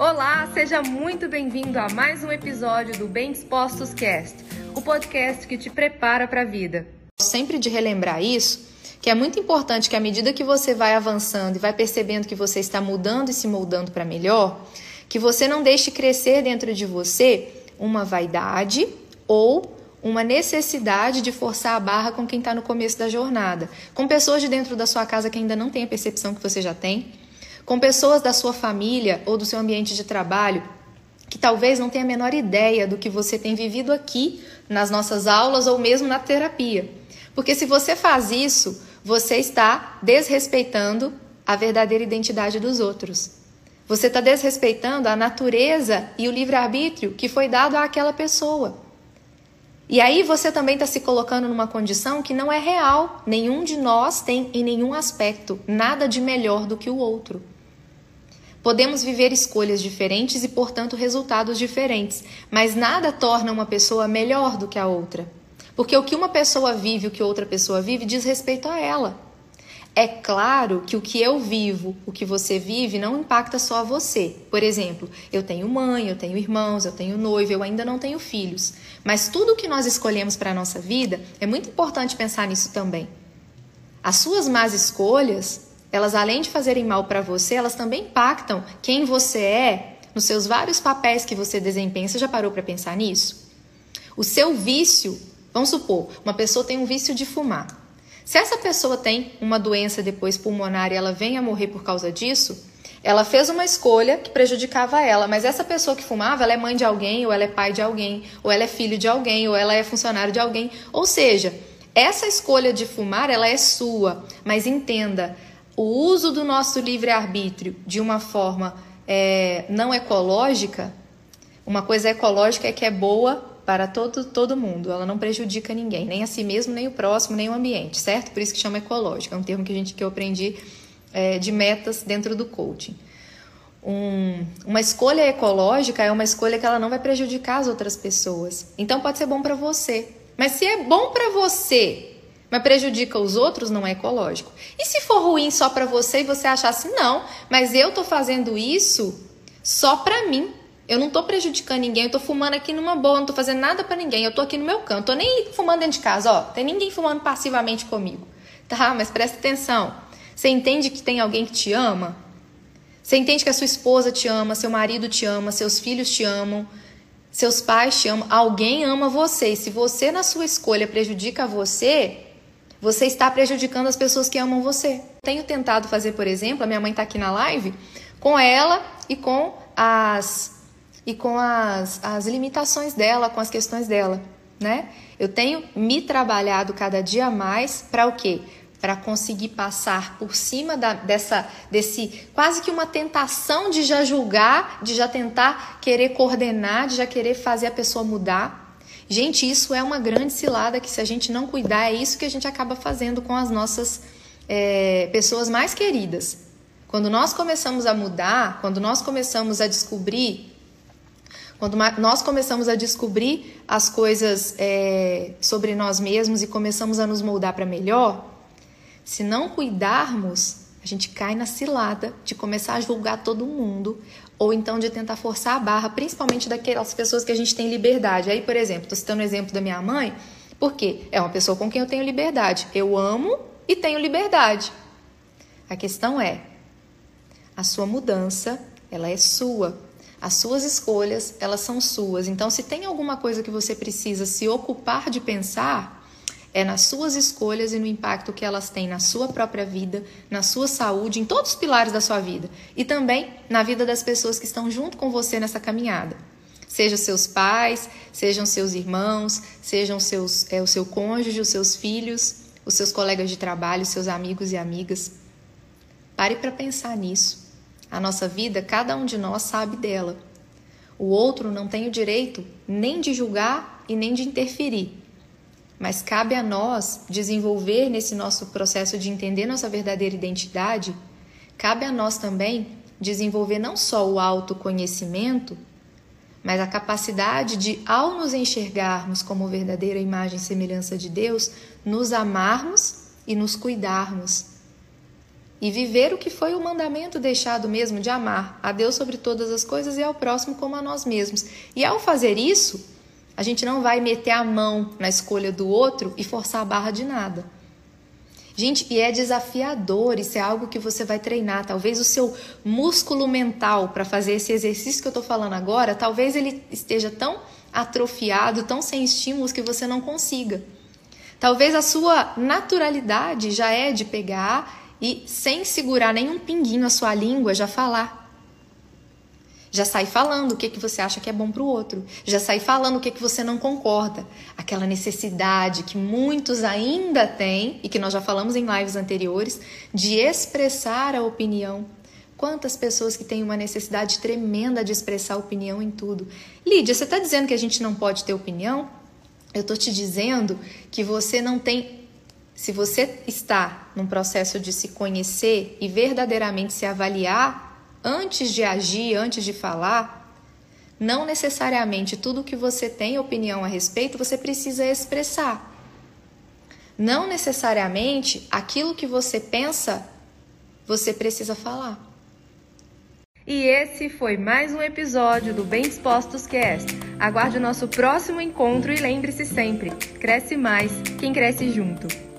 Olá, seja muito bem-vindo a mais um episódio do Bem Dispostos Cast, o podcast que te prepara para a vida. Sempre de relembrar isso, que é muito importante que à medida que você vai avançando e vai percebendo que você está mudando e se moldando para melhor, que você não deixe crescer dentro de você uma vaidade ou uma necessidade de forçar a barra com quem está no começo da jornada, com pessoas de dentro da sua casa que ainda não têm a percepção que você já tem, com pessoas da sua família ou do seu ambiente de trabalho que talvez não tenha a menor ideia do que você tem vivido aqui nas nossas aulas ou mesmo na terapia. Porque se você faz isso, você está desrespeitando a verdadeira identidade dos outros. Você está desrespeitando a natureza e o livre-arbítrio que foi dado àquela pessoa. E aí você também está se colocando numa condição que não é real. Nenhum de nós tem em nenhum aspecto nada de melhor do que o outro. Podemos viver escolhas diferentes e, portanto, resultados diferentes, mas nada torna uma pessoa melhor do que a outra. Porque o que uma pessoa vive, o que outra pessoa vive, diz respeito a ela. É claro que o que eu vivo, o que você vive, não impacta só você. Por exemplo, eu tenho mãe, eu tenho irmãos, eu tenho noivo, eu ainda não tenho filhos. Mas tudo o que nós escolhemos para a nossa vida, é muito importante pensar nisso também. As suas más escolhas elas além de fazerem mal para você, elas também impactam quem você é nos seus vários papéis que você desempenha. Você já parou para pensar nisso? O seu vício, vamos supor, uma pessoa tem um vício de fumar. Se essa pessoa tem uma doença depois pulmonar e ela vem a morrer por causa disso, ela fez uma escolha que prejudicava ela, mas essa pessoa que fumava, ela é mãe de alguém, ou ela é pai de alguém, ou ela é filho de alguém, ou ela é funcionário de alguém. Ou seja, essa escolha de fumar, ela é sua, mas entenda, o uso do nosso livre-arbítrio de uma forma é, não ecológica, uma coisa ecológica é que é boa para todo, todo mundo, ela não prejudica ninguém, nem a si mesmo, nem o próximo, nem o ambiente, certo? Por isso que chama ecológica, é um termo que, a gente, que eu aprendi é, de metas dentro do coaching. Um, uma escolha ecológica é uma escolha que ela não vai prejudicar as outras pessoas. Então pode ser bom para você. Mas se é bom para você mas prejudica os outros, não é ecológico. E se for ruim só para você e você achar assim, não, mas eu tô fazendo isso só para mim. Eu não tô prejudicando ninguém, eu tô fumando aqui numa boa, não tô fazendo nada para ninguém, eu tô aqui no meu canto, tô nem fumando dentro de casa, ó, tem ninguém fumando passivamente comigo. Tá, mas presta atenção. Você entende que tem alguém que te ama? Você entende que a sua esposa te ama, seu marido te ama, seus filhos te amam, seus pais te amam, alguém ama você. E se você na sua escolha prejudica você, você está prejudicando as pessoas que amam você. Tenho tentado fazer, por exemplo, a minha mãe está aqui na live, com ela e com as e com as, as limitações dela, com as questões dela, né? Eu tenho me trabalhado cada dia mais para o quê? Para conseguir passar por cima da, dessa, desse quase que uma tentação de já julgar, de já tentar querer coordenar, de já querer fazer a pessoa mudar. Gente, isso é uma grande cilada que se a gente não cuidar, é isso que a gente acaba fazendo com as nossas é, pessoas mais queridas. Quando nós começamos a mudar, quando nós começamos a descobrir, quando nós começamos a descobrir as coisas é, sobre nós mesmos e começamos a nos moldar para melhor, se não cuidarmos, a gente cai na cilada de começar a julgar todo mundo ou então de tentar forçar a barra, principalmente daquelas pessoas que a gente tem liberdade. Aí, por exemplo, estou citando o exemplo da minha mãe, porque é uma pessoa com quem eu tenho liberdade. Eu amo e tenho liberdade. A questão é, a sua mudança, ela é sua. As suas escolhas, elas são suas. Então, se tem alguma coisa que você precisa se ocupar de pensar, é nas suas escolhas e no impacto que elas têm na sua própria vida, na sua saúde, em todos os pilares da sua vida e também na vida das pessoas que estão junto com você nessa caminhada. Sejam seus pais, sejam seus irmãos, sejam seus, é, o seu cônjuge, os seus filhos, os seus colegas de trabalho, seus amigos e amigas. Pare para pensar nisso. A nossa vida, cada um de nós sabe dela. O outro não tem o direito nem de julgar e nem de interferir mas cabe a nós desenvolver nesse nosso processo de entender nossa verdadeira identidade, cabe a nós também desenvolver não só o autoconhecimento, mas a capacidade de, ao nos enxergarmos como verdadeira imagem e semelhança de Deus, nos amarmos e nos cuidarmos. E viver o que foi o mandamento deixado mesmo de amar a Deus sobre todas as coisas e ao próximo como a nós mesmos. E ao fazer isso, a gente não vai meter a mão na escolha do outro e forçar a barra de nada. Gente, e é desafiador, isso é algo que você vai treinar. Talvez o seu músculo mental para fazer esse exercício que eu estou falando agora, talvez ele esteja tão atrofiado, tão sem estímulos que você não consiga. Talvez a sua naturalidade já é de pegar e, sem segurar nenhum pinguinho a sua língua, já falar. Já sai falando o que, que você acha que é bom para o outro. Já sai falando o que, que você não concorda. Aquela necessidade que muitos ainda têm, e que nós já falamos em lives anteriores, de expressar a opinião. Quantas pessoas que têm uma necessidade tremenda de expressar opinião em tudo. Lídia, você está dizendo que a gente não pode ter opinião? Eu estou te dizendo que você não tem se você está num processo de se conhecer e verdadeiramente se avaliar antes de agir, antes de falar, não necessariamente tudo que você tem opinião a respeito você precisa expressar. Não necessariamente aquilo que você pensa você precisa falar. E esse foi mais um episódio do Bem Dispostos Cast. Aguarde o nosso próximo encontro e lembre-se sempre: cresce mais quem cresce junto.